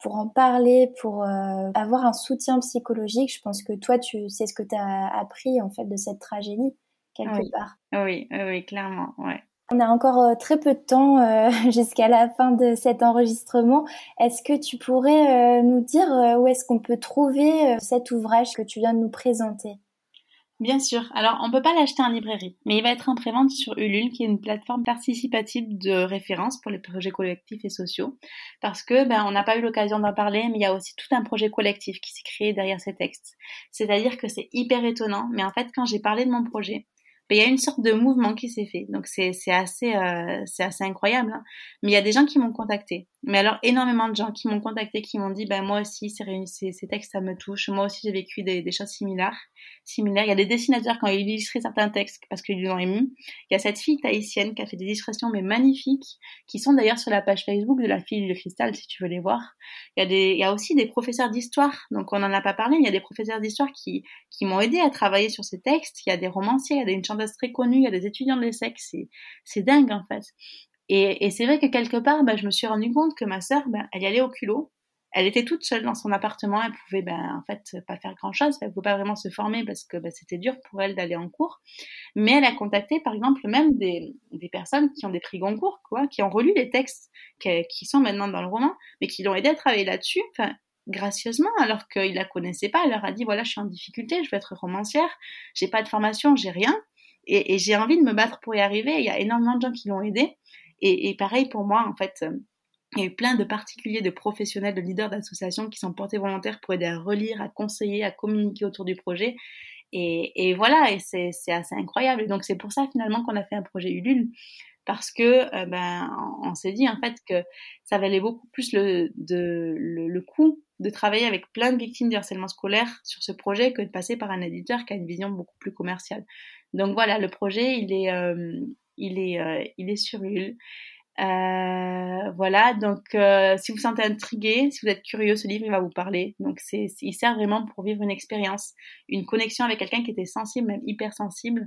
pour en parler, pour avoir un soutien psychologique. Je pense que toi, tu sais ce que tu as appris en fait de cette tragédie quelque part. Oui, oui, clairement, ouais. On a encore euh, très peu de temps jusqu'à la fin de cet enregistrement. Est-ce que tu pourrais nous dire où est-ce qu'on peut trouver cet ouvrage que tu viens de nous présenter? Bien sûr. Alors, on peut pas l'acheter en librairie, mais il va être en prévente sur Ulule, qui est une plateforme participative de référence pour les projets collectifs et sociaux, parce que ben on n'a pas eu l'occasion d'en parler, mais il y a aussi tout un projet collectif qui s'est créé derrière ces textes. C'est-à-dire que c'est hyper étonnant, mais en fait, quand j'ai parlé de mon projet, il y a une sorte de mouvement qui s'est fait. Donc c'est assez euh, c'est assez incroyable. Hein. Mais il y a des gens qui m'ont contacté. Mais alors énormément de gens qui m'ont contacté, qui m'ont dit ben moi aussi ces, ces textes ça me touche. Moi aussi j'ai vécu des, des choses similaires similaires. Il y a des dessinateurs qui ont illustré certains textes parce qu'ils les ont émus. Il y a cette fille tahitienne qui a fait des illustrations mais magnifiques, qui sont d'ailleurs sur la page Facebook de la fille de cristal si tu veux les voir. Il y a, des, il y a aussi des professeurs d'histoire, donc on n'en a pas parlé, mais il y a des professeurs d'histoire qui, qui m'ont aidé à travailler sur ces textes. Il y a des romanciers, il y a des, une chanteuse très connue, il y a des étudiants de l'ESSEC, c'est, dingue en fait. Et, et c'est vrai que quelque part, bah, je me suis rendu compte que ma sœur, bah, elle y allait au culot, elle était toute seule dans son appartement, elle pouvait ben, en fait pas faire grand chose, elle pouvait pas vraiment se former parce que ben, c'était dur pour elle d'aller en cours. Mais elle a contacté par exemple même des, des personnes qui ont des prix Goncourt, quoi, qui ont relu les textes qui, sont maintenant dans le roman, mais qui l'ont aidé à travailler là-dessus. Gracieusement alors qu'ils la connaissaient pas. Elle leur a dit voilà je suis en difficulté, je veux être romancière, j'ai pas de formation, j'ai rien et, et j'ai envie de me battre pour y arriver. Il y a énormément de gens qui l'ont aidé et, et pareil pour moi en fait il y a eu plein de particuliers, de professionnels, de leaders d'associations qui sont portés volontaires pour aider à relire, à conseiller, à communiquer autour du projet. Et, voilà, et c'est assez incroyable. Et donc c'est pour ça finalement qu'on a fait un projet Ulule, parce que euh, ben on s'est dit en fait que ça valait beaucoup plus le, de, le, coût de travailler avec plein de victimes du harcèlement scolaire sur ce projet que de passer par un éditeur qui a une vision beaucoup plus commerciale. Donc voilà, le projet il est euh, il est euh, il est sur Ulule. Euh, voilà, donc si vous sentez intrigué, si vous êtes curieux, ce livre il va vous parler. Donc c'est, il sert vraiment pour vivre une expérience, une connexion avec quelqu'un qui était sensible, même hypersensible.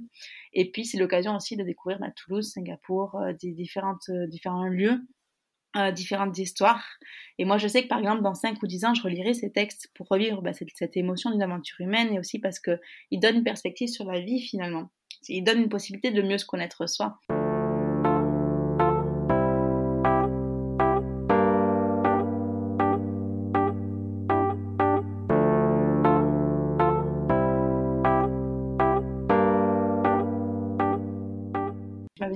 Et puis c'est l'occasion aussi de découvrir bah, Toulouse, Singapour, des différentes, différents lieux, différentes histoires. Et moi je sais que par exemple dans 5 ou 10 ans, je relirai ces textes pour revivre bah, cette, cette, émotion d'une aventure humaine et aussi parce que il donne une perspective sur la vie finalement. Il donne une possibilité de mieux se connaître soi.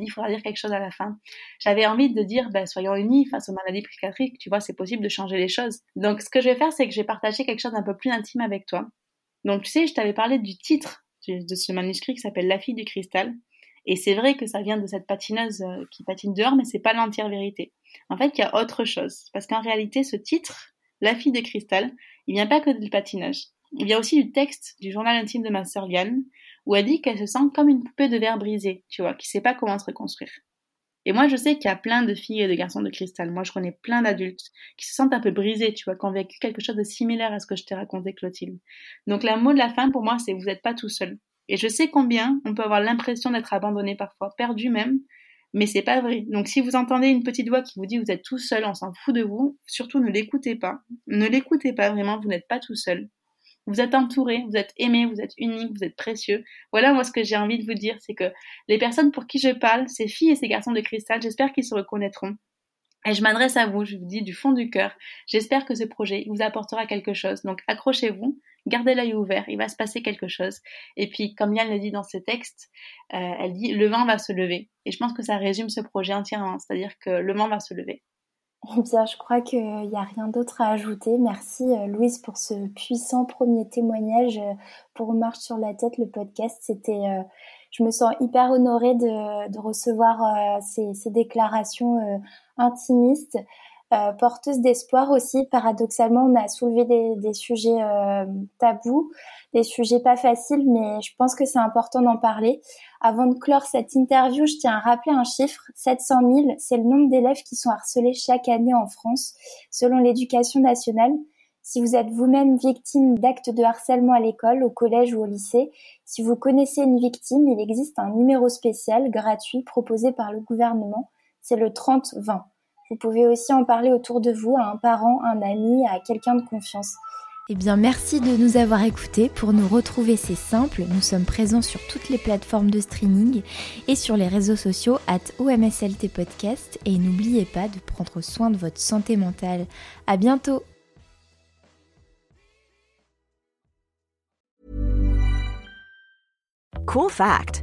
il faudra dire quelque chose à la fin. J'avais envie de dire, ben, soyons unis face aux maladies psychiatriques, tu vois, c'est possible de changer les choses. Donc, ce que je vais faire, c'est que je vais partager quelque chose d'un peu plus intime avec toi. Donc, tu sais, je t'avais parlé du titre de ce manuscrit qui s'appelle La fille du cristal. Et c'est vrai que ça vient de cette patineuse euh, qui patine dehors, mais c'est pas l'entière vérité. En fait, il y a autre chose. Parce qu'en réalité, ce titre, La fille de cristal, il vient pas que du patinage. Il vient aussi du texte du journal intime de ma sœur Liane, où elle dit qu'elle se sent comme une poupée de verre brisée, tu vois, qui sait pas comment se reconstruire. Et moi, je sais qu'il y a plein de filles et de garçons de cristal. Moi, je connais plein d'adultes qui se sentent un peu brisés, tu vois, qui ont vécu quelque chose de similaire à ce que je t'ai raconté, Clotilde. Donc, le mot de la fin, pour moi, c'est vous n'êtes pas tout seul. Et je sais combien on peut avoir l'impression d'être abandonné parfois, perdu même, mais c'est pas vrai. Donc, si vous entendez une petite voix qui vous dit vous êtes tout seul, on s'en fout de vous, surtout ne l'écoutez pas. Ne l'écoutez pas vraiment, vous n'êtes pas tout seul. Vous êtes entouré, vous êtes aimé, vous êtes unique, vous êtes précieux. Voilà, moi, ce que j'ai envie de vous dire, c'est que les personnes pour qui je parle, ces filles et ces garçons de cristal, j'espère qu'ils se reconnaîtront. Et je m'adresse à vous, je vous dis du fond du cœur, j'espère que ce projet vous apportera quelque chose. Donc accrochez-vous, gardez l'œil ouvert, il va se passer quelque chose. Et puis, comme Yann le dit dans ses textes, euh, elle dit le vent va se lever. Et je pense que ça résume ce projet entièrement, c'est-à-dire que le vent va se lever. Eh bien, je crois qu'il n'y a rien d'autre à ajouter. Merci euh, Louise pour ce puissant premier témoignage euh, pour Marche sur la tête, le podcast. C'était, euh, je me sens hyper honorée de, recevoir ces, déclarations intimistes. Euh, porteuse d'espoir aussi. Paradoxalement, on a soulevé des, des sujets euh, tabous, des sujets pas faciles, mais je pense que c'est important d'en parler. Avant de clore cette interview, je tiens à rappeler un chiffre 700 000, c'est le nombre d'élèves qui sont harcelés chaque année en France, selon l'éducation nationale. Si vous êtes vous-même victime d'actes de harcèlement à l'école, au collège ou au lycée, si vous connaissez une victime, il existe un numéro spécial gratuit proposé par le gouvernement, c'est le 30-20. Vous pouvez aussi en parler autour de vous à un parent, un ami, à quelqu'un de confiance. Eh bien, merci de nous avoir écoutés. Pour nous retrouver, c'est simple. Nous sommes présents sur toutes les plateformes de streaming et sur les réseaux sociaux at OMSLT Podcast. Et n'oubliez pas de prendre soin de votre santé mentale. À bientôt! Cool fact